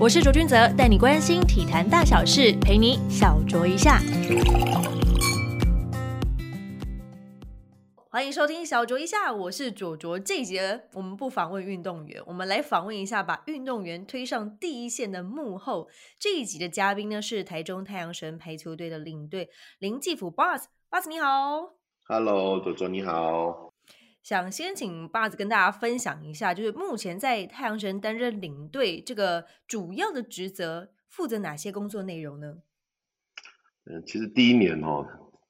我是卓君泽，带你关心体坛大小事，陪你小酌一下。欢迎收听小酌一下，我是卓卓。这一节我们不访问运动员，我们来访问一下把运动员推上第一线的幕后。这一集的嘉宾呢是台中太阳神排球队的领队林继福 Boss，Boss 你好，Hello，卓卓你好。想先请爸子跟大家分享一下，就是目前在太阳神担任领队这个主要的职责，负责哪些工作内容呢？嗯，其实第一年哦，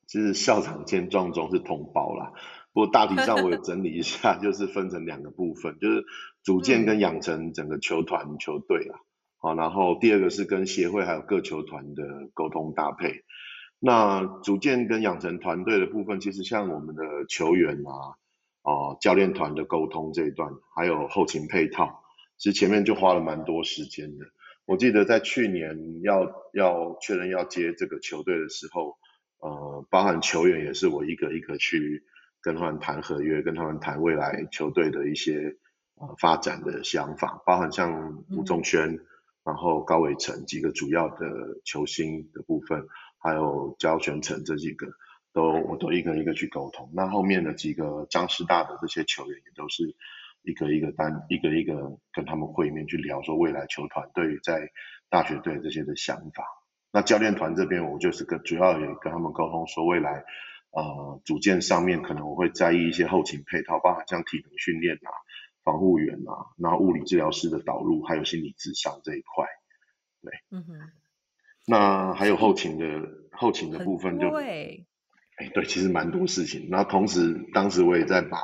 其实校长兼壮中是同胞啦。不过大体上我也 整理一下，就是分成两个部分，就是组建跟养成整个球团球队啊。好，然后第二个是跟协会还有各球团的沟通搭配。那组建跟养成团队的部分，其实像我们的球员啊。哦，教练团的沟通这一段，还有后勤配套，其实前面就花了蛮多时间的。我记得在去年要要确认要接这个球队的时候，呃，包含球员也是我一个一个去跟他们谈合约，跟他们谈未来球队的一些呃发展的想法，包含像吴宗轩，然后高伟成几个主要的球星的部分，还有焦全成这几个。都我都一个一个去沟通，那后面的几个张师大的这些球员也都是一个一个单一个一个跟他们会面去聊，说未来球团对于在大学队这些的想法。那教练团这边我就是跟主要也跟他们沟通，说未来呃组建上面可能我会在意一些后勤配套，包含像体能训练啊、防护员啊，然后物理治疗师的导入，还有心理智商这一块。对，嗯哼。那还有后勤的后勤的部分就。哎，对，其实蛮多事情。那同时，当时我也在把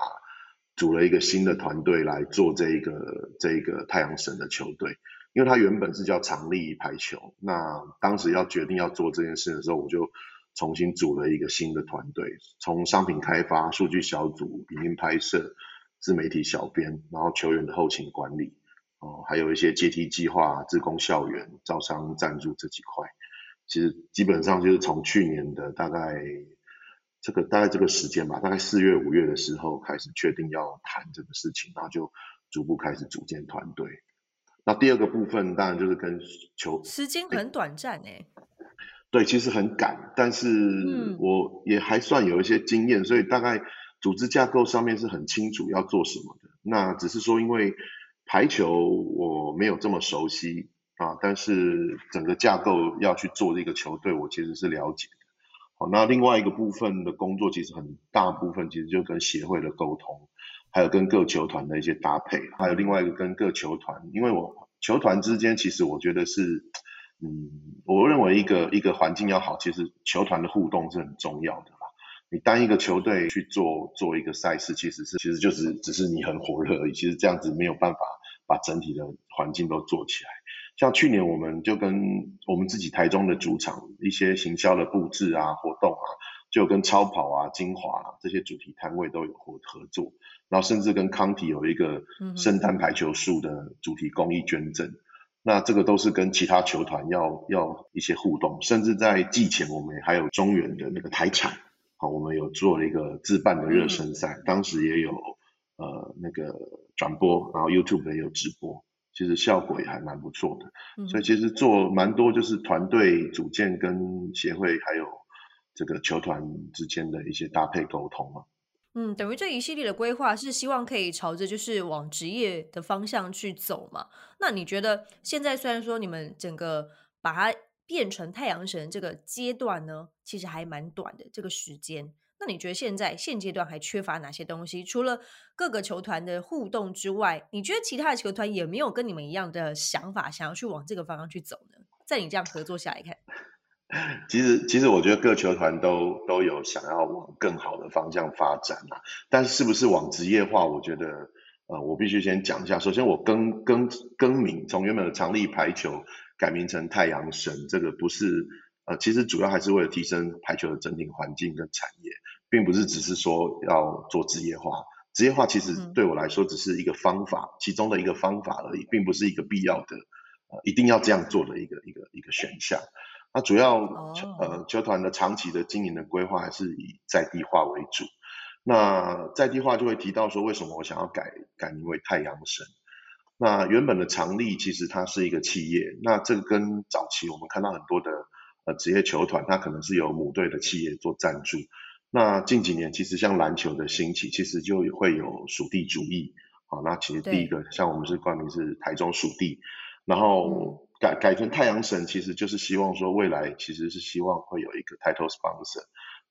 组了一个新的团队来做这一个这一个太阳神的球队，因为它原本是叫长力排球。那当时要决定要做这件事的时候，我就重新组了一个新的团队，从商品开发、数据小组、影音拍摄、自媒体小编，然后球员的后勤管理，哦，还有一些阶梯计划、自工校园、招商赞助这几块，其实基本上就是从去年的大概。这个大概这个时间吧，大概四月五月的时候开始确定要谈这个事情，然后就逐步开始组建团队。那第二个部分当然就是跟球时间很短暂哎，对，其实很赶，但是我也还算有一些经验，所以大概组织架构上面是很清楚要做什么的。那只是说因为排球我没有这么熟悉啊，但是整个架构要去做这个球队，我其实是了解。那另外一个部分的工作，其实很大部分其实就跟协会的沟通，还有跟各球团的一些搭配，还有另外一个跟各球团，因为我球团之间其实我觉得是，嗯，我认为一个一个环境要好，其实球团的互动是很重要的啦。你单一个球队去做做一个赛事，其实是其实就是只是你很火热而已，其实这样子没有办法把整体的环境都做起来。像去年我们就跟我们自己台中的主场一些行销的布置啊、活动啊，就跟超跑啊、精华啊这些主题摊位都有合合作，然后甚至跟康体有一个圣诞排球树的主题公益捐赠，那这个都是跟其他球团要要一些互动，甚至在季前我们还有中原的那个台产，好，我们有做了一个自办的热身赛，当时也有呃那个转播，然后 YouTube 也有直播。其实效果也还蛮不错的，所以其实做蛮多就是团队组建跟协会还有这个球团之间的一些搭配沟通嘛。嗯，等于这一系列的规划是希望可以朝着就是往职业的方向去走嘛。那你觉得现在虽然说你们整个把它变成太阳神这个阶段呢，其实还蛮短的这个时间。那你觉得现在现阶段还缺乏哪些东西？除了各个球团的互动之外，你觉得其他的球团有没有跟你们一样的想法，想要去往这个方向去走呢？在你这样合作下来看，其实其实我觉得各球团都都有想要往更好的方向发展啊。但是是不是往职业化？我觉得呃，我必须先讲一下。首先，我更更更名，从原本的长立排球改名成太阳神，这个不是呃，其实主要还是为了提升排球的整体环境跟产业。并不是只是说要做职业化，职业化其实对我来说只是一个方法，其中的一个方法而已，并不是一个必要的，呃，一定要这样做的一个一个一个选项。那主要球呃球团的长期的经营的规划还是以在地化为主。那在地化就会提到说，为什么我想要改改名为太阳神？那原本的常立其实它是一个企业，那这个跟早期我们看到很多的呃职业球团，它可能是由母队的企业做赞助。那近几年其实像篮球的兴起，其实就会有属地主义。好，那其实第一个像我们是冠名是台中属地，然后改改成太阳神，其实就是希望说未来其实是希望会有一个 title sponsor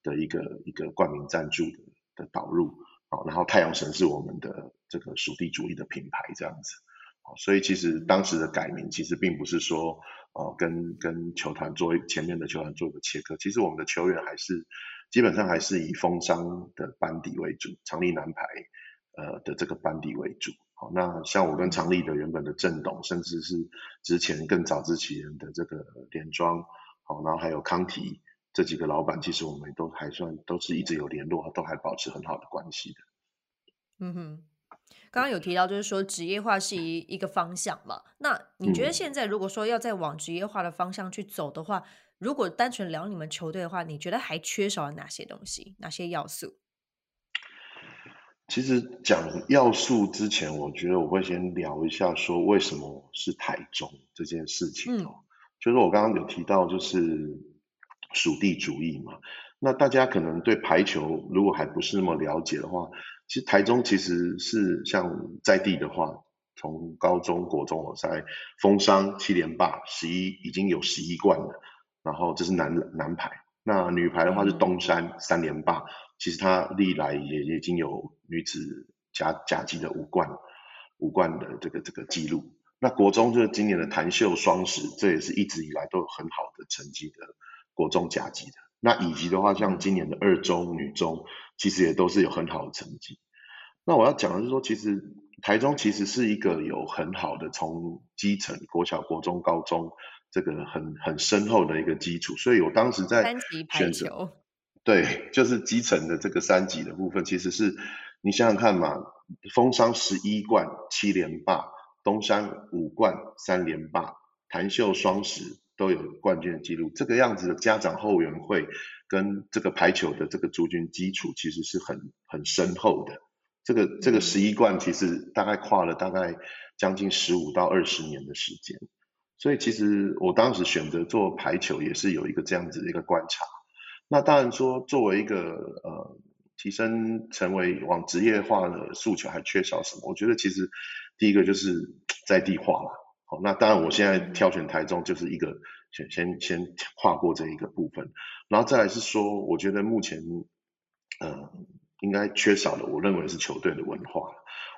的一个一个冠名赞助的的导入。好，然后太阳神是我们的这个属地主义的品牌这样子。好所以其实当时的改名其实并不是说，呃，跟跟球团做前面的球团做一个切割，其实我们的球员还是基本上还是以风商的班底为主，长立男排呃的这个班底为主。好，那像我跟长立的原本的郑董，甚至是之前更早之前的这个连庄，好，然后还有康提这几个老板，其实我们都还算都是一直有联络，都还保持很好的关系的。嗯哼。刚刚有提到，就是说职业化是一一个方向嘛？那你觉得现在如果说要再往职业化的方向去走的话，如果单纯聊你们球队的话，你觉得还缺少了哪些东西、哪些要素？其实讲要素之前，我觉得我会先聊一下，说为什么是台中这件事情哦。就是我刚刚有提到，就是属地主义嘛。那大家可能对排球如果还不是那么了解的话，其实台中其实是像在地的话，从高中国中我在封商七连霸十一已经有十一冠了，然后这是男男排，那女排的话是东山三连霸，其实它历来也已经有女子甲甲级的五冠五冠的这个这个记录。那国中就是今年的谭秀双十，这也是一直以来都有很好的成绩的国中甲级的。那以及的话，像今年的二中女中，其实也都是有很好的成绩。那我要讲的是说，其实台中其实是一个有很好的从基层国小、国中、高中这个很很深厚的一个基础。所以我当时在选择，对，就是基层的这个三级的部分，其实是你想想看嘛，封商十一冠七连霸，东山五冠三连霸，谭秀双十。都有冠军的记录，这个样子的家长后援会跟这个排球的这个族群基础其实是很很深厚的。这个这个十一冠其实大概跨了大概将近十五到二十年的时间，所以其实我当时选择做排球也是有一个这样子的一个观察。那当然说作为一个呃提升成为往职业化的诉求还缺少什么？我觉得其实第一个就是在地化了。那当然，我现在挑选台中就是一个先先先跨过这一个部分，然后再来是说，我觉得目前呃应该缺少的，我认为是球队的文化。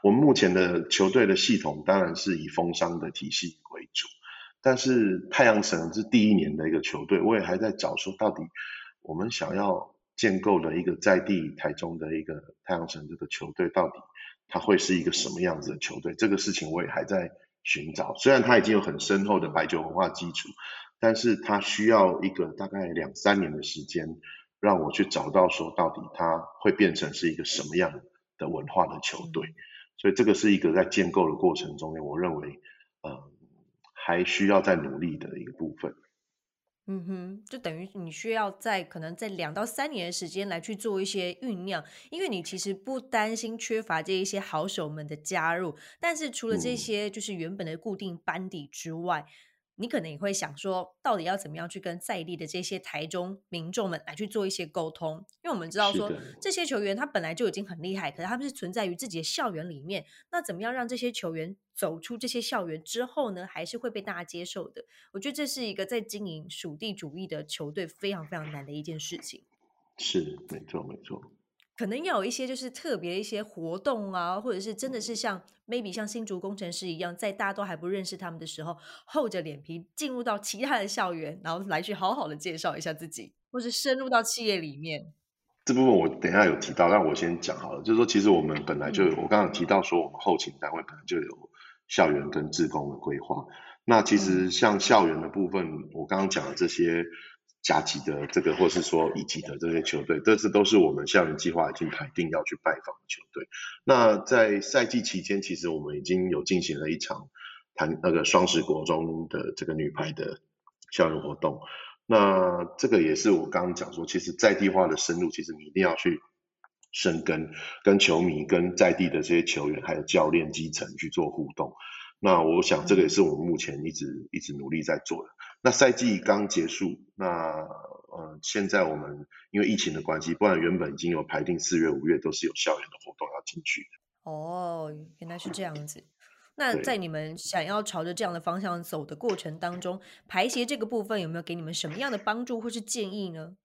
我们目前的球队的系统当然是以封商的体系为主，但是太阳神是第一年的一个球队，我也还在找说到底我们想要建构的一个在地台中的一个太阳神这个球队，到底它会是一个什么样子的球队？这个事情我也还在。寻找，虽然它已经有很深厚的白酒文化基础，但是它需要一个大概两三年的时间，让我去找到说到底它会变成是一个什么样的文化的球队，所以这个是一个在建构的过程中间，我认为呃还需要再努力的一个部分。嗯哼，就等于你需要在可能在两到三年的时间来去做一些酝酿，因为你其实不担心缺乏这一些好手们的加入，但是除了这些就是原本的固定班底之外。你可能也会想说，到底要怎么样去跟在地的这些台中民众们来去做一些沟通？因为我们知道说，这些球员他本来就已经很厉害，可是他们是存在于自己的校园里面。那怎么样让这些球员走出这些校园之后呢，还是会被大家接受的？我觉得这是一个在经营属地主义的球队非常非常难的一件事情。是，没错，没错。可能要有一些就是特别一些活动啊，或者是真的是像 maybe 像新竹工程师一样，在大家都还不认识他们的时候，厚着脸皮进入到其他的校园，然后来去好好的介绍一下自己，或是深入到企业里面。这部分我等下有提到，但我先讲好了。就是说，其实我们本来就有，我刚刚提到说，我们后勤单位本来就有校园跟职工的规划。那其实像校园的部分，我刚刚讲的这些。甲级的这个，或是说乙级的这些球队，这次都是我们校园计划已经排定要去拜访的球队。那在赛季期间，其实我们已经有进行了一场谈那个双十国中的这个女排的校园活动。那这个也是我刚刚讲说，其实在地化的深入，其实你一定要去生根，跟球迷、跟在地的这些球员还有教练基层去做互动。那我想这个也是我们目前一直一直努力在做的。那赛季刚结束，那呃现在我们因为疫情的关系，不然原本已经有排定四月、五月都是有校园的活动要进去的。哦，原来是这样子。那在你们想要朝着这样的方向走的过程当中，排协这个部分有没有给你们什么样的帮助或是建议呢？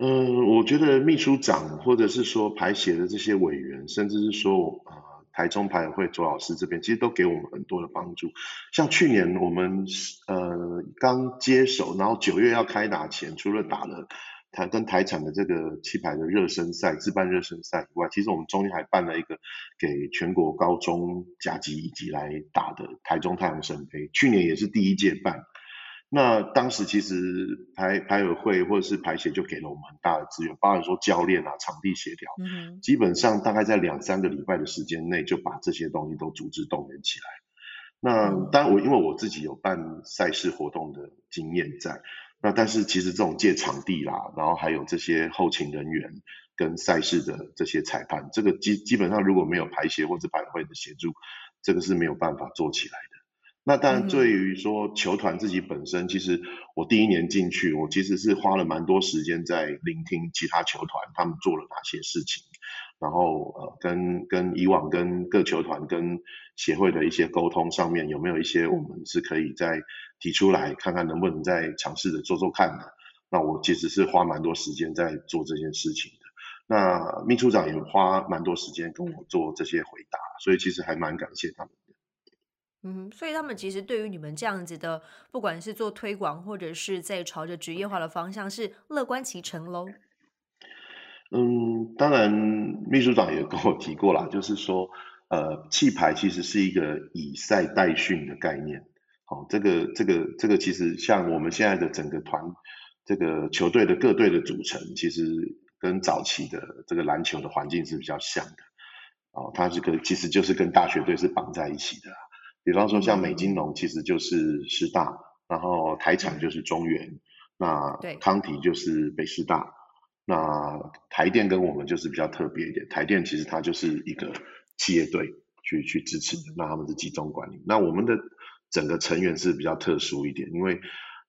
嗯，我觉得秘书长或者是说排协的这些委员，甚至是说啊台中排委会左老师这边，其实都给我们很多的帮助。像去年我们呃刚接手，然后九月要开打前，除了打了。台跟台产的这个气排的热身赛，自办热身赛以外，其实我们中间还办了一个给全国高中甲级乙级来打的台中太阳神杯，去年也是第一届办。那当时其实排排委会或者是排协就给了我们很大的资源，包含说教练啊、场地协调，嗯基本上大概在两三个礼拜的时间内就把这些东西都组织动员起来。那当然我因为我自己有办赛事活动的经验在。那但是其实这种借场地啦，然后还有这些后勤人员跟赛事的这些裁判，这个基基本上如果没有排协或者排会的协助，这个是没有办法做起来的。那当然对于说球团自己本身，其实我第一年进去，我其实是花了蛮多时间在聆听其他球团他们做了哪些事情。然后呃，跟跟以往跟各球团跟协会的一些沟通上面，有没有一些我们是可以再提出来，看看能不能再尝试着做做看的。那我其实是花蛮多时间在做这件事情的。那秘书长也花蛮多时间跟我做这些回答，所以其实还蛮感谢他们的。嗯，所以他们其实对于你们这样子的，不管是做推广或者是在朝着职业化的方向，是乐观其成喽。嗯，当然，秘书长也跟我提过啦，就是说，呃，气排其实是一个以赛代训的概念。好，这个这个这个其实像我们现在的整个团，这个球队的各队的组成，其实跟早期的这个篮球的环境是比较像的。哦，它这个其实就是跟大学队是绑在一起的。比方说像美金龙，其实就是师大，然后台产就是中原，那康体就是北师大。那台电跟我们就是比较特别一点，台电其实它就是一个企业队去去支持的，那他们是集中管理。那我们的整个成员是比较特殊一点，因为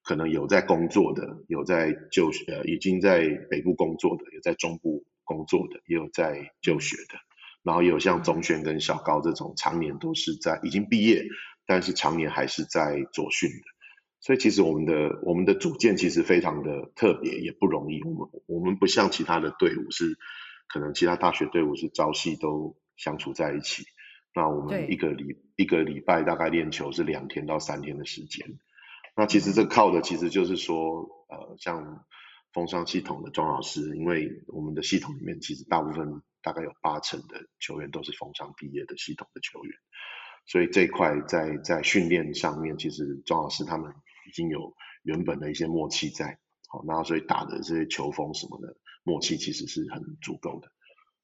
可能有在工作的，有在就呃已经在北部工作的，有在中部工作的，也有在就学的，然后也有像中轩跟小高这种常年都是在已经毕业，但是常年还是在左训的。所以其实我们的我们的组建其实非常的特别，也不容易。我们我们不像其他的队伍是，可能其他大学队伍是朝夕都相处在一起。那我们一个礼一个礼拜大概练球是两天到三天的时间。那其实这靠的其实就是说，呃，像风商系统的庄老师，因为我们的系统里面其实大部分大概有八成的球员都是风商毕业的系统的球员，所以这一块在在训练上面，其实庄老师他们。已经有原本的一些默契在，好，那所以打的这些球风什么的默契其实是很足够的，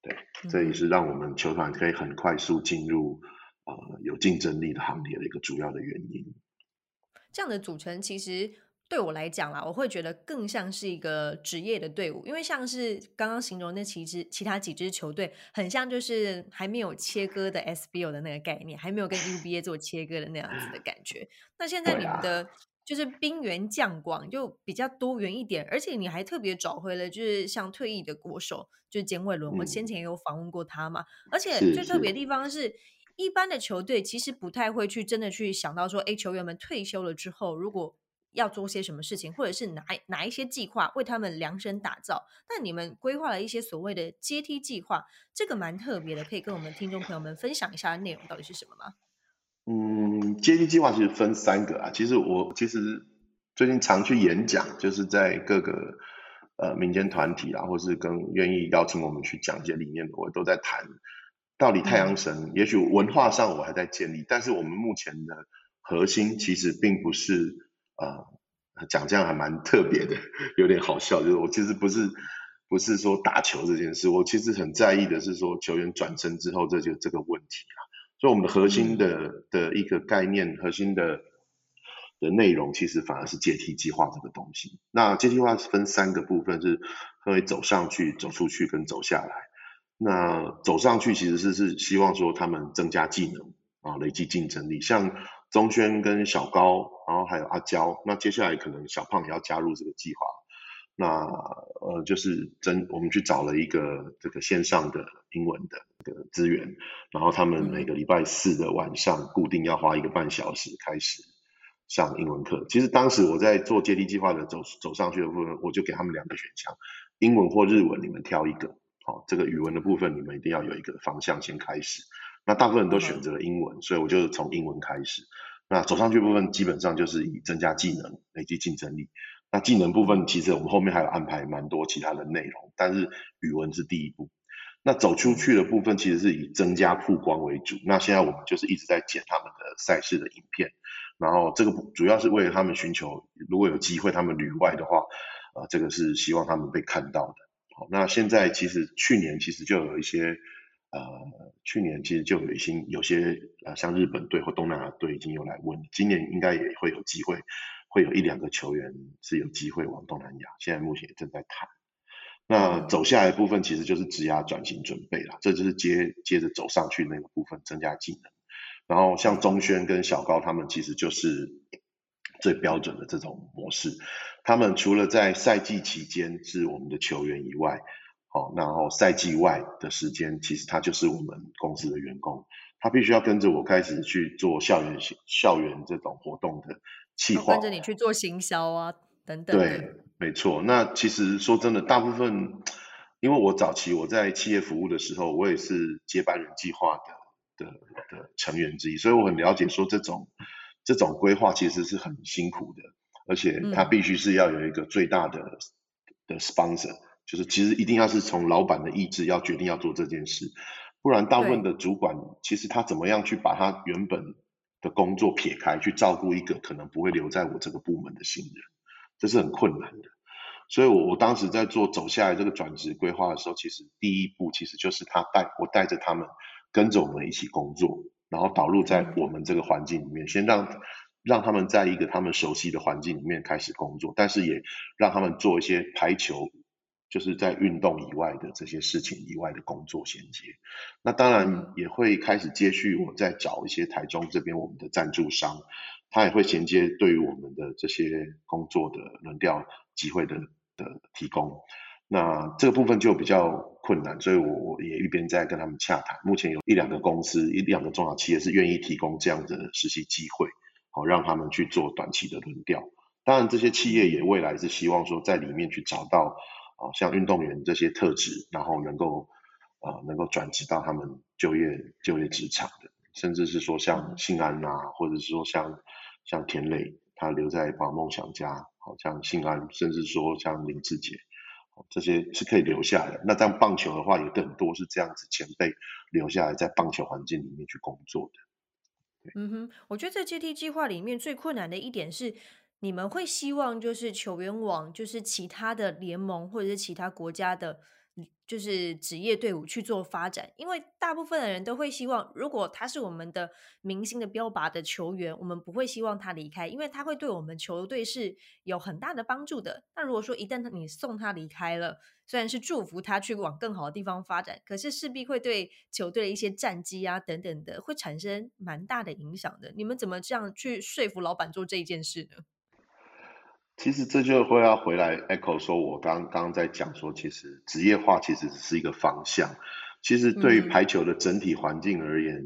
对，这也是让我们球团可以很快速进入呃有竞争力的行列的一个主要的原因。这样的组成其实对我来讲啦，我会觉得更像是一个职业的队伍，因为像是刚刚形容那其实其他几支球队，很像就是还没有切割的 SBO 的那个概念，还没有跟 UBA 做切割的那样子的感觉。那现在你们的。就是兵源将广，就比较多元一点，而且你还特别找回了，就是像退役的国手，就是简伟伦，我先前也有访问过他嘛。而且最特别的地方是，一般的球队其实不太会去真的去想到说，哎，球员们退休了之后，如果要做些什么事情，或者是哪哪一些计划为他们量身打造。但你们规划了一些所谓的阶梯计划，这个蛮特别的，可以跟我们听众朋友们分享一下内容到底是什么吗？嗯，阶梯计划其实分三个啊。其实我其实最近常去演讲，就是在各个呃民间团体啊，或是跟愿意邀请我们去讲一些理念的，我都在谈到底太阳神。也许文化上我还在建立，但是我们目前的核心其实并不是呃讲这样还蛮特别的，有点好笑。就是我其实不是不是说打球这件事，我其实很在意的是说球员转身之后这就这个问题啊。所以我们的核心的的一个概念，核心的的内容，其实反而是阶梯计划这个东西。那阶梯计划分三个部分，是分为走上去、走出去跟走下来。那走上去其实是是希望说他们增加技能，啊累积竞争力。像中轩跟小高，然后还有阿娇，那接下来可能小胖也要加入这个计划。那呃，就是真我们去找了一个这个线上的英文的这个资源，然后他们每个礼拜四的晚上固定要花一个半小时开始上英文课。其实当时我在做阶梯计划的走走上去的部分，我就给他们两个选项，英文或日文，你们挑一个。好，这个语文的部分你们一定要有一个方向先开始。那大部分人都选择了英文，所以我就从英文开始。那走上去部分基本上就是以增加技能、累积竞争力。那技能部分，其实我们后面还有安排蛮多其他的内容，但是语文是第一步。那走出去的部分，其实是以增加曝光为主。那现在我们就是一直在剪他们的赛事的影片，然后这个主要是为了他们寻求，如果有机会他们旅外的话，呃，这个是希望他们被看到的。好，那现在其实去年其实就有一些，呃，去年其实就有一些有些呃，像日本队或东南亚队已经有来问，今年应该也会有机会。会有一两个球员是有机会往东南亚，现在目前也正在谈。那走下来部分其实就是职涯转型准备了，这就是接接着走上去那个部分，增加技能。然后像中轩跟小高他们其实就是最标准的这种模式，他们除了在赛季期间是我们的球员以外，好，然后赛季外的时间其实他就是我们公司的员工，他必须要跟着我开始去做校园校园这种活动的。气划跟着你去做行销啊，等等。对，没错。那其实说真的，大部分，因为我早期我在企业服务的时候，我也是接班人计划的的的成员之一，所以我很了解说这种这种规划其实是很辛苦的，而且它必须是要有一个最大的的 sponsor，就是其实一定要是从老板的意志要决定要做这件事，不然大部分的主管其实他怎么样去把他原本。的工作撇开去照顾一个可能不会留在我这个部门的新人，这是很困难的。所以，我我当时在做走下来这个转职规划的时候，其实第一步其实就是他带我带着他们跟着我们一起工作，然后导入在我们这个环境里面，先让让他们在一个他们熟悉的环境里面开始工作，但是也让他们做一些排球。就是在运动以外的这些事情以外的工作衔接，那当然也会开始接续。我在找一些台中这边我们的赞助商，他也会衔接对于我们的这些工作的轮调机会的的提供。那这个部分就比较困难，所以我我也一边在跟他们洽谈。目前有一两个公司，一两个中小企业是愿意提供这样的实习机会，好让他们去做短期的轮调。当然，这些企业也未来是希望说在里面去找到。啊，像运动员这些特质，然后能够啊，能够转职到他们就业就业职场的，甚至是说像信安啊，或者是说像像田磊，他留在把梦想家，好像信安，甚至说像林志杰，这些是可以留下的。那这样棒球的话，有很多是这样子前辈留下来在棒球环境里面去工作的。嗯哼，我觉得在阶梯计划里面最困难的一点是。你们会希望就是球员往就是其他的联盟或者是其他国家的，就是职业队伍去做发展，因为大部分的人都会希望，如果他是我们的明星的标靶的球员，我们不会希望他离开，因为他会对我们球队是有很大的帮助的。那如果说一旦你送他离开了，虽然是祝福他去往更好的地方发展，可是势必会对球队的一些战绩啊等等的会产生蛮大的影响的。你们怎么这样去说服老板做这一件事呢？其实这就会要回来 echo 说，我刚刚在讲说，其实职业化其实只是一个方向。其实对于排球的整体环境而言，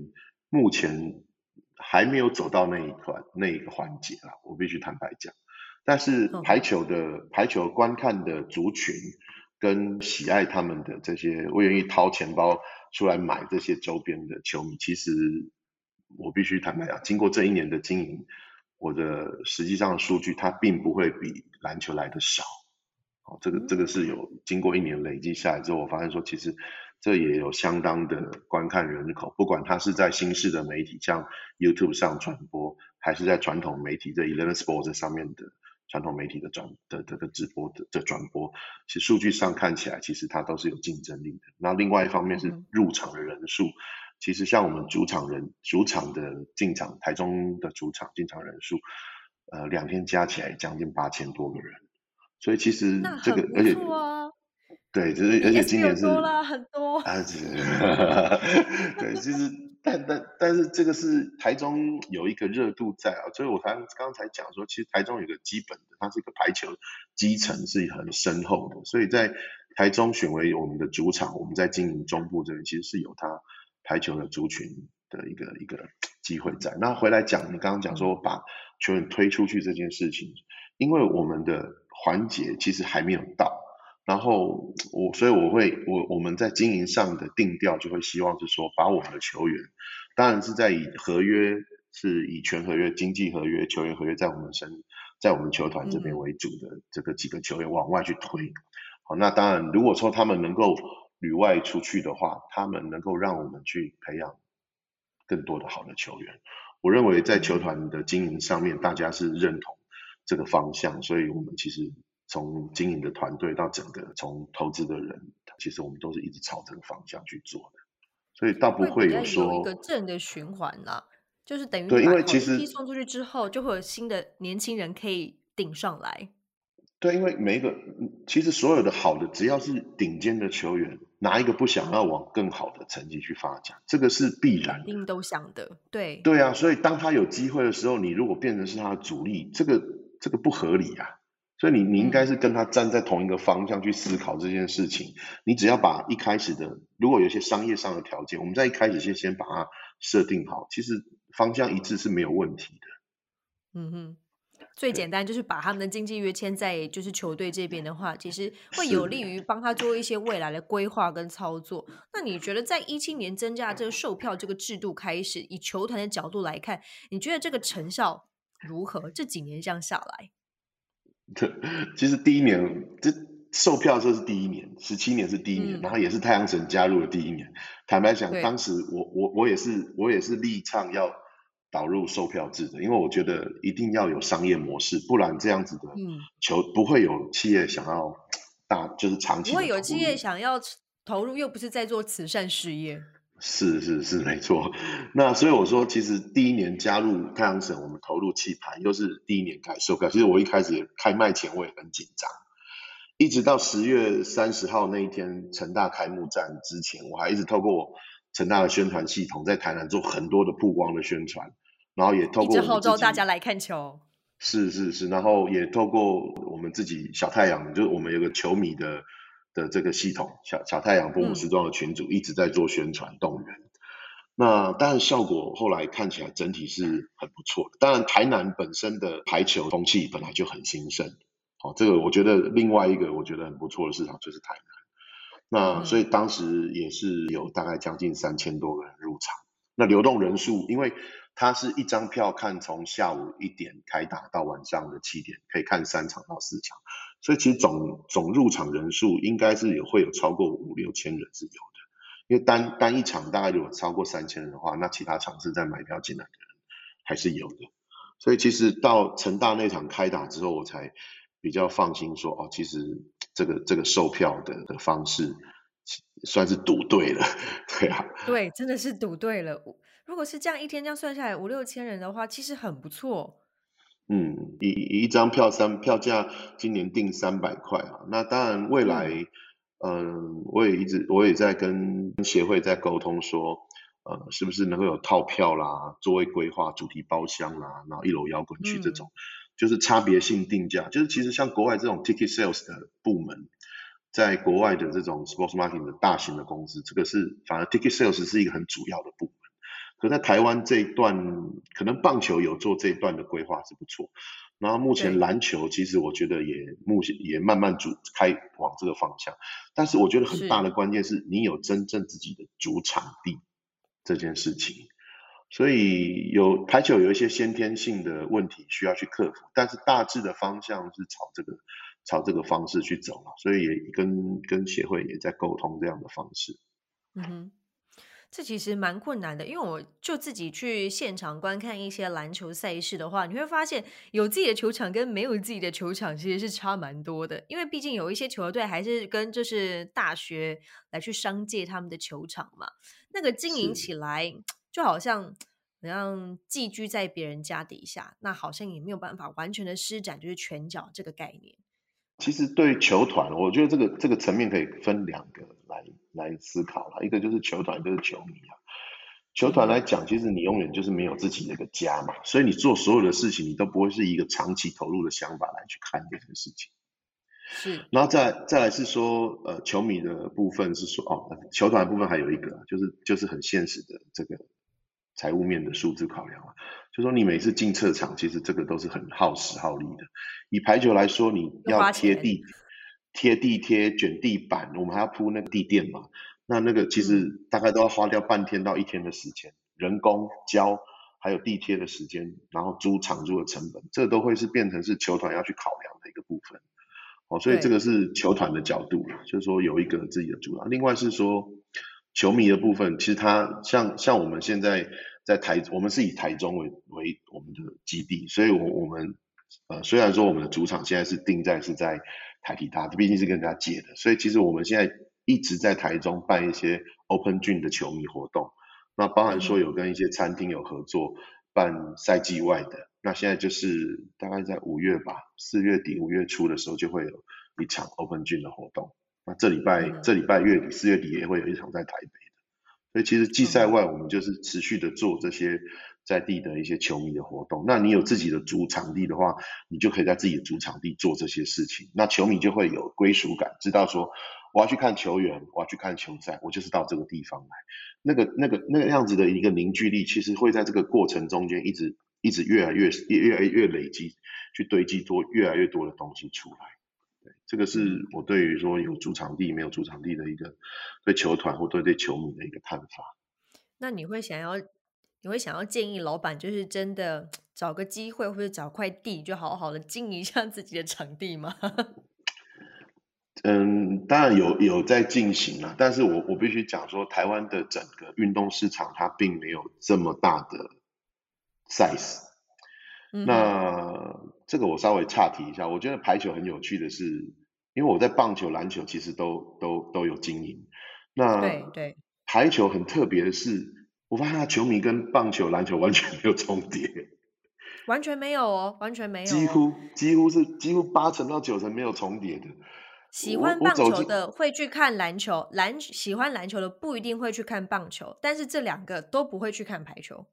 目前还没有走到那一块那一个环节了。我必须坦白讲，但是排球的排球观看的族群跟喜爱他们的这些，我愿意掏钱包出来买这些周边的球迷，其实我必须坦白讲，经过这一年的经营。我的实际上数据它并不会比篮球来的少，好，这个这个是有经过一年累积下来之后，我发现说其实这也有相当的观看人口，不管它是在新式的媒体像 YouTube 上传播，还是在传统媒体在 Eleven Sports 上面的传统媒体的转的这个直播的的转播，其实数据上看起来其实它都是有竞争力的。那另外一方面是入场的人数。其实像我们主场人主场的进场，台中的主场进场人数，呃，两天加起来将近八千多个人，所以其实这个而且对，就是而且今年是多了很多啊，对，其实但但但是这个是台中有一个热度在啊，所以我才刚才讲说，其实台中有个基本的，它是一个排球基层是很深厚的，所以在台中选为我们的主场，我们在经营中部这边，其实是有它排球的族群的一个一个机会在。那回来讲，你刚刚讲说把球员推出去这件事情，因为我们的环节其实还没有到。然后我，所以我会，我我们在经营上的定调就会希望是说，把我们的球员，当然是在以合约是以全合约、经济合约、球员合约在我们身，在我们球团这边为主的这个几个球员往外去推。好，那当然，如果说他们能够旅外出去的话，他们能够让我们去培养更多的好的球员。我认为在球团的经营上面，大家是认同这个方向，所以我们其实。从经营的团队到整个从投资的人，其实我们都是一直朝这个方向去做的，所以倒不会有说一个正的循环啦，就是等于对，因为其实送出去之后，就会有新的年轻人可以顶上来。对，因为每一个其实所有的好的，只要是顶尖的球员，哪一个不想要往更好的成绩去发展？这个是必然，一定都想的。对，对啊，所以当他有机会的时候，你如果变成是他的主力，这个这个不合理啊。所以你你应该是跟他站在同一个方向去思考这件事情。你只要把一开始的，如果有些商业上的条件，我们在一开始先先把它设定好，其实方向一致是没有问题的。嗯哼，最简单就是把他们的经济约签在就是球队这边的话，其实 会有利于帮他做一些未来的规划跟操作。那你觉得在一七年增加这个售票这个制度开始，以球团的角度来看，你觉得这个成效如何？这几年这样下来？对，其实第一年这售票这是第一年，十七年是第一年，然后也是太阳神加入的第一年。坦白讲，当时我我我也是我也是力倡要导入售票制的，因为我觉得一定要有商业模式，不然这样子的球不会有企业想要大就是长期不会有企业想要投入，又不是在做慈善事业。是是是，没错。那所以我说，其实第一年加入太阳省，我们投入气盘，又是第一年开售票。其实我一开始也开卖前我也很紧张，一直到十月三十号那一天成大开幕战之前，我还一直透过成大的宣传系统在台南做很多的曝光的宣传，然后也透过号召大家来看球。是是是，然后也透过我们自己小太阳，就是我们有个球迷的。的这个系统，小小太阳波姆时装的群主一直在做宣传动员，那当然效果后来看起来整体是很不错的。当然台南本身的排球风气本来就很兴盛，好，这个我觉得另外一个我觉得很不错的市场就是台南，那所以当时也是有大概将近三千多个人入场，那流动人数因为。它是一张票看从下午一点开打到晚上的七点，可以看三场到四场，所以其实总总入场人数应该是有会有超过五六千人是有的，因为单单一场大概如果超过三千人的话，那其他场次在买票进来的人还是有的，所以其实到成大那场开打之后，我才比较放心说哦，其实这个这个售票的的方式算是赌对了，对啊，对，真的是赌对了。如果是这样一天这样算下来五六千人的话，其实很不错。嗯，一一张票三票价今年定三百块啊。那当然未来，嗯，我也一直我也在跟协会在沟通说，呃，是不是能够有套票啦、座位规划、主题包厢啦，然后一楼摇滚区这种，就是差别性定价。就是其实像国外这种 ticket sales 的部门，在国外的这种 sports marketing 的大型的公司，这个是反而 ticket sales 是一个很主要的部门。可在台湾这一段，可能棒球有做这一段的规划是不错，然后目前篮球其实我觉得也目前也慢慢主开往这个方向，但是我觉得很大的关键是你有真正自己的主场地这件事情，所以有排球有一些先天性的问题需要去克服，但是大致的方向是朝这个朝这个方式去走了，所以也跟跟协会也在沟通这样的方式。嗯哼。这其实蛮困难的，因为我就自己去现场观看一些篮球赛事的话，你会发现有自己的球场跟没有自己的球场其实是差蛮多的。因为毕竟有一些球队还是跟就是大学来去商借他们的球场嘛，那个经营起来就好像好像寄居在别人家底下，那好像也没有办法完全的施展就是拳脚这个概念。其实对球团，我觉得这个这个层面可以分两个来来思考了。一个就是球团，一个是球迷啊。球团来讲，其实你永远就是没有自己的一个家嘛，所以你做所有的事情，你都不会是一个长期投入的想法来去看这件事情。是，然后再再来是说，呃，球迷的部分是说，哦，球团的部分还有一个，就是就是很现实的这个财务面的数字考量啊，就说你每次进测场，其实这个都是很耗时耗力的。以排球来说，你要贴地、贴地贴、卷地板，我们还要铺那个地垫嘛，那那个其实大概都要花掉半天到一天的时间，人工胶还有地贴的时间，然后租场租的成本，这都会是变成是球团要去考量的一个部分。哦，所以这个是球团的角度，就是说有一个自己的主张。另外是说球迷的部分，其实他像像我们现在在台，我们是以台中为为我们的基地，所以我我们呃虽然说我们的主场现在是定在是在台体大，毕竟是跟人家借的，所以其实我们现在一直在台中办一些 Open Gym 的球迷活动，那包含说有跟一些餐厅有合作办赛季外的。那现在就是大概在五月吧，四月底五月初的时候就会有一场 Open Gym 的活动。那这礼拜这礼拜月底四月底也会有一场在台北的。所以其实季赛外我们就是持续的做这些在地的一些球迷的活动。那你有自己的主场地的话，你就可以在自己的主场地做这些事情。那球迷就会有归属感，知道说我要去看球员，我要去看球赛，我就是到这个地方来。那个那个那个样子的一个凝聚力，其实会在这个过程中间一直。一直越来越越越来越累积，去堆积多越来越多的东西出来。对，这个是我对于说有主场地没有主场地的一个对球团或对对球迷的一个看法。那你会想要你会想要建议老板，就是真的找个机会或者找块地，就好好的经营一下自己的场地吗？嗯，当然有有在进行了，但是我我必须讲说，台湾的整个运动市场它并没有这么大的。size，那这个我稍微岔题一下。我觉得排球很有趣的是，因为我在棒球、篮球其实都都都有经营。那对对，排球很特别的是，我发现他球迷跟棒球、篮球完全没有重叠，完全没有哦，完全没有，几乎几乎是几乎八成到九成没有重叠的。喜欢棒球的会去看篮球，篮喜欢篮球的不一定会去看棒球，但是这两个都不会去看排球。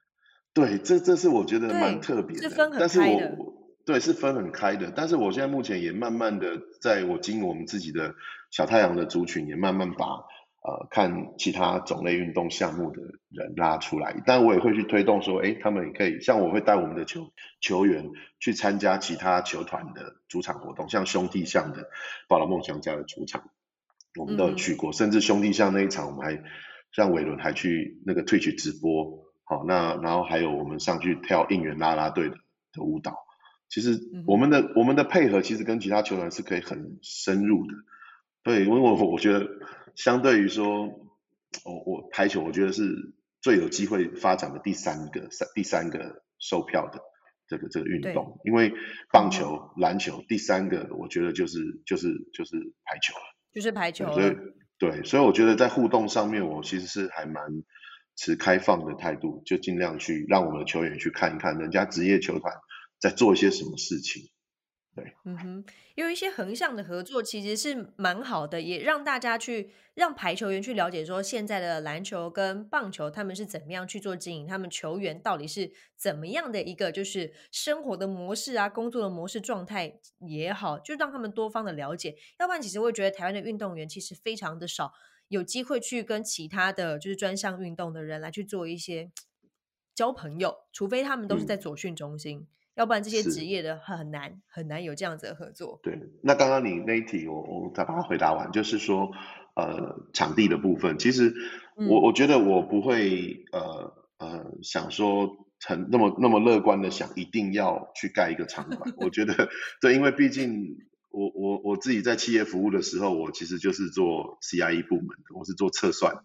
对，这这是我觉得蛮特别的，但是我对是分很开的，但是我现在目前也慢慢的在我经营我们自己的小太阳的族群，也慢慢把呃看其他种类运动项目的人拉出来，但我也会去推动说，哎，他们也可以像我会带我们的球球员去参加其他球团的主场活动，像兄弟象的宝劳梦想家的主场，我们都有去过，甚至兄弟象那一场，我们还像伟伦还去那个退去直播。好，那然后还有我们上去跳应援啦啦队的的舞蹈，其实我们的我们的配合其实跟其他球团是可以很深入的，对，因为我我觉得相对于说，我我排球我觉得是最有机会发展的第三个三第三个售票的这个这个运动，因为棒球篮球第三个我觉得就是就是就是排球了，就是排。球，所以对，所以我觉得在互动上面我其实是还蛮。持开放的态度，就尽量去让我们的球员去看一看人家职业球团在做一些什么事情。对，嗯哼，有一些横向的合作其实是蛮好的，也让大家去让排球员去了解说现在的篮球跟棒球他们是怎么样去做经营，他们球员到底是怎么样的一个就是生活的模式啊，工作的模式状态也好，就让他们多方的了解。要不然，其实我会觉得台湾的运动员其实非常的少。有机会去跟其他的就是专项运动的人来去做一些交朋友，除非他们都是在左训中心，要不然这些职业的很难很难有这样子的合作。对，那刚刚你那一题我我再把它回答完，就是说呃场地的部分，其实我我觉得我不会呃呃想说很那么那么乐观的想一定要去盖一个场馆，我觉得对，因为毕竟。我我我自己在企业服务的时候，我其实就是做 CIE 部门的，我是做测算的。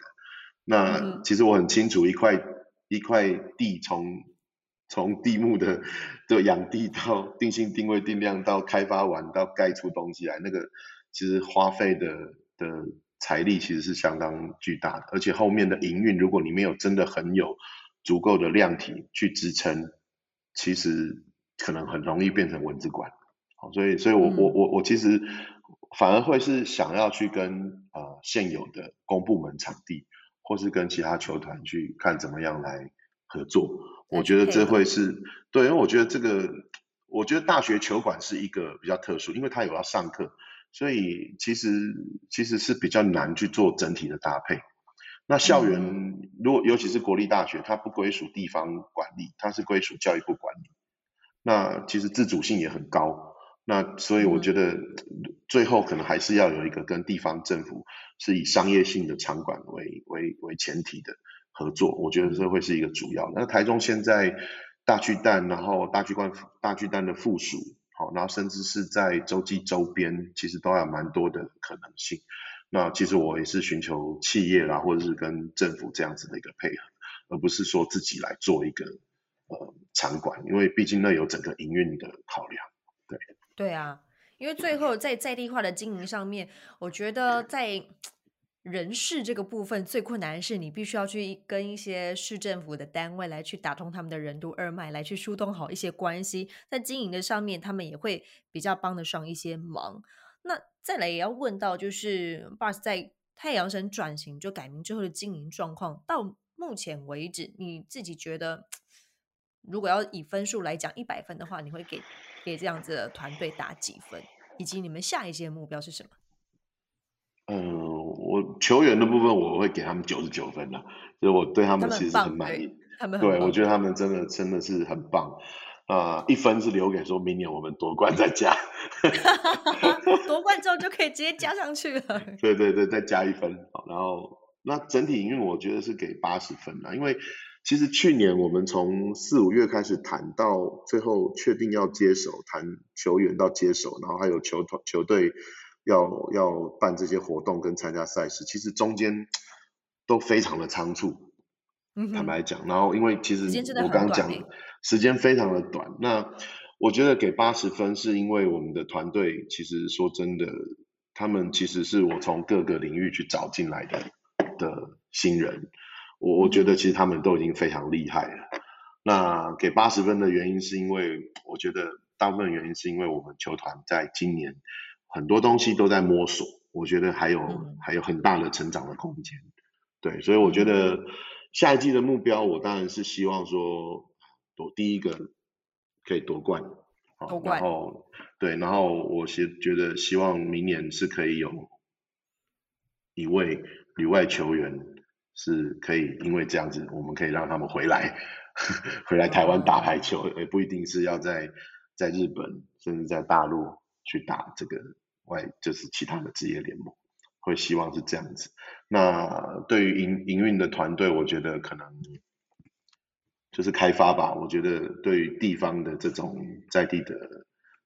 那其实我很清楚，一块一块地从从地目的的养地到定性定位定量到开发完到盖出东西来，那个其实花费的的财力其实是相当巨大的，而且后面的营运，如果你没有真的很有足够的量体去支撑，其实可能很容易变成文字馆。好，所以，所以我我我我其实反而会是想要去跟呃现有的公部门场地，或是跟其他球团去看怎么样来合作。我觉得这会是对，因为我觉得这个，我觉得大学球馆是一个比较特殊，因为它有要上课，所以其实其实是比较难去做整体的搭配。那校嗯园如果尤其是国立大学，它不归属地方管理，它是归属教育部管理。那其实自主性也很高。那所以我嗯觉得最后可能还是要有一个跟地方政府是以商业性的场馆为为为前提的合作，我觉得这会是一个主要的。那台中现在大巨蛋，然后大巨蛋大巨蛋的附属，好，然后甚至是在洲际周边，其实都还有蛮多的可能性。那其实我也是寻求企业啦，或者是跟政府这样子的一个配合，而不是说自己来做一个呃场馆，因为毕竟那有整个营运的考量。对对啊，因为最后在在地化的经营上面，我觉得在 人事这个部分最困难的是，你必须要去跟一些市政府的单位来去打通他们的任督二脉，来去疏通好一些关系。在经营的上面，他们也会比较帮得上一些忙。那再来也要问到，就是 Bus 在太阳神转型就改名之后的经营状况，到目前为止，你自己觉得，如果要以分数来讲，一百分的话，你会给给这样子的团队打几分？以及你们下一届目标是什么？嗯，我球员的部分我会给他们九十九分啦，所以我对他他们其实是很满意。他们对，我棒，觉得他们真的真的是很棒。啊、一分是留给说明年我们夺冠再加。夺冠之后就可以直接加上去了。对对对，再加一分。好，然后那整体营运我觉得是给八十分啦，因为其实去年我们从四五月开始谈到最后确定要接手，谈球员到接手，然后还有球团球队要要办这些活动跟参加赛事，其实中间都非常的仓促。嗯，坦白讲，然后因为其实我刚刚讲的时间非常的短，那我觉得给八十分是因为我们的团队其实说真的，他们其实是我从各个领域去找进来的的新人，我我觉嗯得其实他们都已经非常厉害了。那给八十分的原因是因为我觉得大部分原因是因为我们球团在今年很多东西都在摸索，我觉得还有嗯还有很大的成长的空间。对，所以我觉嗯得下一季的目标，我当然是希望说夺第一个可以夺冠，夺冠后对，然后我是觉得希望明年是可以有一位旅外球员是可以因为这样子，我们可以让他们回来 回来台湾打排球，也不一定是要在在日本甚至在大陆去打这个外就是其他的职业联盟。会希望是这样子。那对于营营运的团队，我觉得可能就是开发吧。我觉得对于地方的这种在地的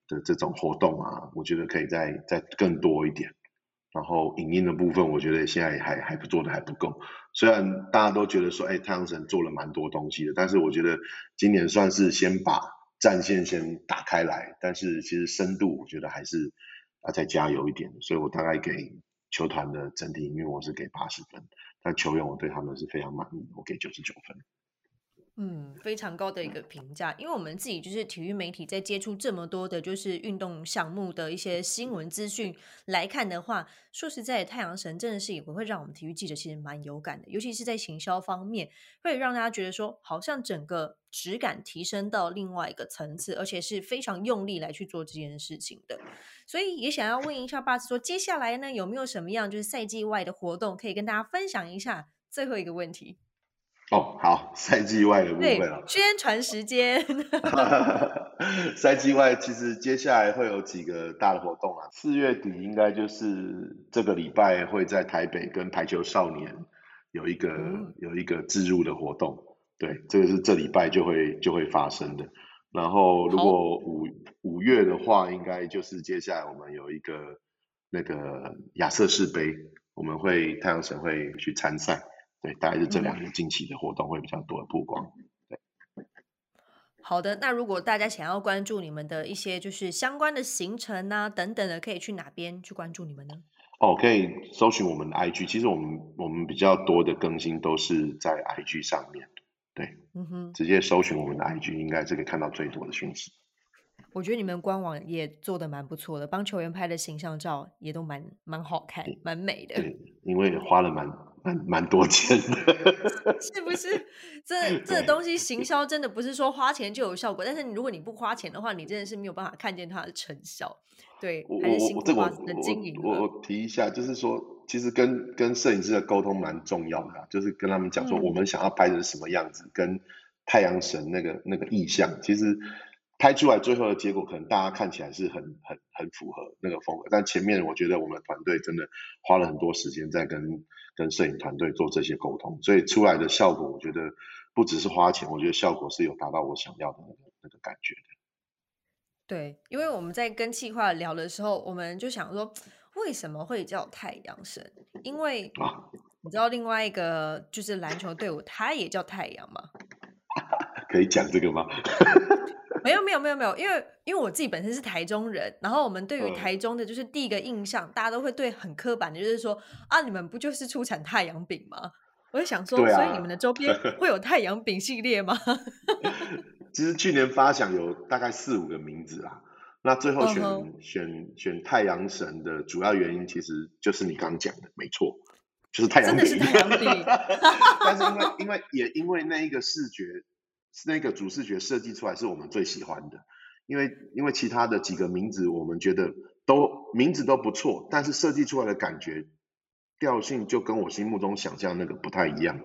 的这种活动啊，我觉得可以再再更多一点。然后影音的部分，我觉得现在还还不做的还不够。虽然大家都觉得说，哎，太阳神做了蛮多东西的，但是我觉得今年算是先把战线先打开来，但是其实深度我觉得还是要再加油一点。所以我大概给球团的整体营运我是给八十分，但球员我对他们是非常满意，我给九十九分。嗯，非常高的一个评价，因为我们自己就是体育媒体，在接触这么多的，就是运动项目的一些新闻资讯来看的话，说实在，太阳神真的是也不会让我们体育记者其实蛮有感的，尤其是在行销方面，会让大家觉得说，好像整个质感提升到另外一个层次，而且是非常用力来去做这件事情的。所以也想要问一下巴斯说，接下来呢有没有什么样就是赛季外的活动可以跟大家分享一下？最后一个问题，哦，好，赛季外的部对分啊，，宣传时间。赛季外其实接下来会有几个大的活动啊，四月底应该就是这个礼拜会在台北跟排球少年有一个、嗯有一个置入的活动，对，这个是这礼拜就会就会发生的。然后如果五五月的话，应该就是接下来我们有一个那个亚瑟士杯，我们会太阳神会去参赛，对，大概是这两年近期的活动会比较多的曝光。好的，那如果大家想要关注你们的一些就是相关的行程啊等等的，可以去哪边去关注你们呢？哦，可以搜寻我们的 IG，其实我们我们比较多的更新都是在 IG 上面，对，嗯哼，直接搜寻我们的 IG，应该是可以看到最多的讯息。我觉得你们官网也做的蛮不错的，帮球员拍的形象照也都蛮蛮好看，蛮美的。对，因为花了蛮蛮蛮多钱的，是不是？这这东西行销真的不是说花钱就有效果，但是你如果你不花钱的话，你真的是没有办法看见它的成效。对，我还是辛我我这我苦花的经营。我我我提一下，就是说，其实跟跟摄影师的沟通蛮重要的啊，就是跟他们讲说，嗯我们想要拍的是什么样子，跟太阳神那个那个意象，其实拍出来最后的结果，可能大家看起来是很很很符合那个风格，但前面我觉得我们团队真的花了很多时间在跟跟摄影团队做这些沟通，所以出来的效果，我觉得不只是花钱，我觉得效果是有达到我想要的那个那个感觉的。对，因为我们在跟企划聊的时候，我们就想说，为什么会叫太阳神？因为啊你知道另外一个就是篮球队伍，它也叫太阳嘛。可以讲这个吗？没有没有没有没有，因为因为我自己本身是台中人，然后我们对于嗯台中的就是第一个印象，大家都会对很刻板的，就是说啊，你们不就是出产太阳饼吗？我就想说，啊所以你们的周边 会有太阳饼系列吗？其实去年发想有大概四五个名字啦，那最后选、选选太阳神的主要原因，其实就是你刚刚讲的，没错，就是太阳真的是。太阳饼 但是因为因为也因为那一个视觉，那个主视觉设计出来是我们最喜欢的，因为因为其他的几个名字我们觉得都名字都不错，但是设计出来的感觉调性就跟我心目中想象那个不太一样，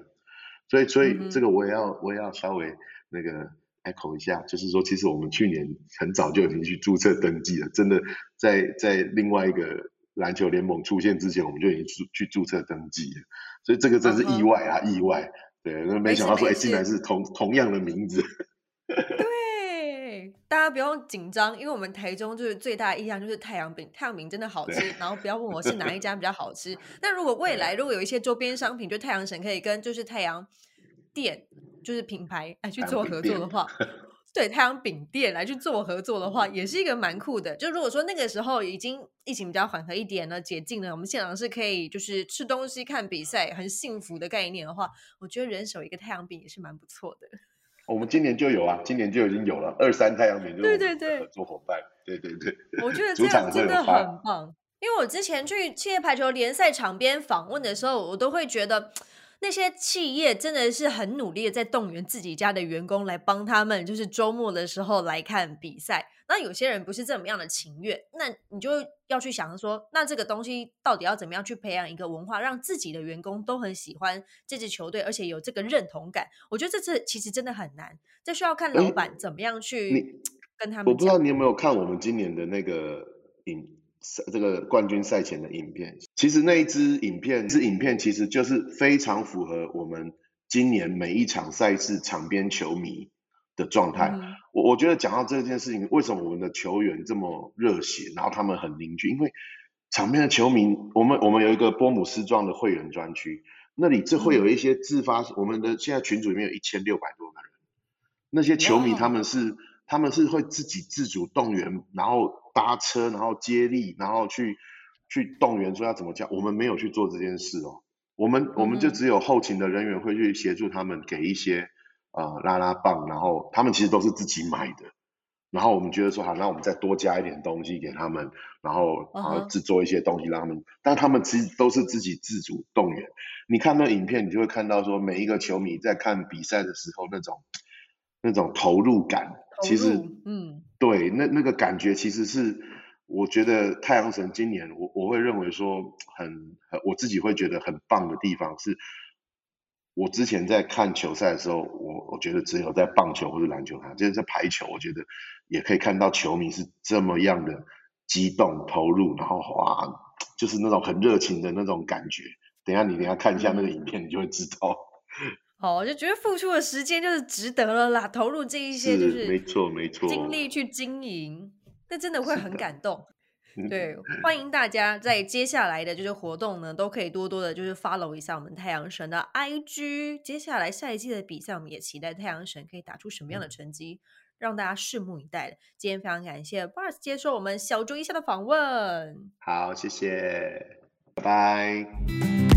所以所以这个我也要我也要稍微那个 echo 一下，就是说其实我们去年很早就已经去注册登记了，真的在在另外一个篮球联盟出现之前，我们就已经去去注册登记了，所以这个真是意外啊，意外。对，那没想到说，哎，竟然是同同样的名字。对，大家不用紧张，因为我们台中就是最大的印象就是太阳饼，太阳饼真的好吃。然后不要问我是哪一家比较好吃。那如果未来如果有一些周边商品，就太阳神可以跟就是太阳店就是品牌哎去做合作的话，对太阳饼店来去做合作的话，也是一个蛮酷的。就如果说那个时候已经疫情比较缓和一点了，解禁了，我们现场是可以就是吃东西、看比赛，很幸福的概念的话，我觉得人手一个太阳饼也是蛮不错的。我们今年就有啊，今年就已经有了二三太阳饼，对对对合作伙伴。对对对，我觉得 这样真的很棒，因为我之前去企业排球联赛场边访问的时候，我都会觉得那些企业真的是很努力的在动员自己家的员工来帮他们，就是周末的时候来看比赛。那有些人不是这么样的情愿，那你就要去想说，那这个东西到底要怎么样去培养一个文化，让自己的员工都很喜欢这支球队，而且有这个认同感。我觉得这次其实真的很难，这需要看老板怎么样去跟他我们我。不知道你有没有看我们今年的那个影赛这个冠军赛前的影片。其实那一支影片，支影片其实就是非常符合我们今年每一场赛事场边球迷的状态。嗯我我觉得讲到这件事情，为什么我们的球员这么热血，然后他们很凝聚？因为场边的球迷，我们我们有一个波姆斯壮的会员专区，那里这会有一些自发，我们的现在群组里面有一千六百多个人，那些球迷他们是他们是会自己自主动员，然后搭车，然后接力，然后去去动员说要怎么叫，我们没有去做这件事哦，我们我们就只有后勤的人员会去协助他们给一些呃拉拉棒，然后他们其实都是自己买的。然后我们觉得说好，那我们再多加一点东西给他们，然后制作一些东西让他们，但他们其实都是自己自主动员。你看那影片，你就会看到说每一个球迷在看比赛的时候那种那种投入感，投其实嗯对那那个感觉其实是我觉得太阳神今年我我会认为说很很我自己会觉得很棒的地方是。我之前在看球赛的时候，我我觉得只有在棒球或者篮球上，就是在排球，我觉得也可以看到球迷是这么样的激动投入，然后哇，就是那种很热情的那种感觉。等一下你等一下看一下那个影片，你就会知道。好，我就觉得付出的时间就是值得了啦，投入这一些就是没错没错，精力去经营，那真的会很感动。嗯对，欢迎大家在接下来的就是活动呢，都可以多多的，就是 follow 一下我们太阳神的 IG。接下来下一季的比赛，我们也期待太阳神可以打出什么样的成绩，让大家拭目以待。今天非常感谢 Bars 接受我们小猪一下的访问。好，谢谢，拜拜。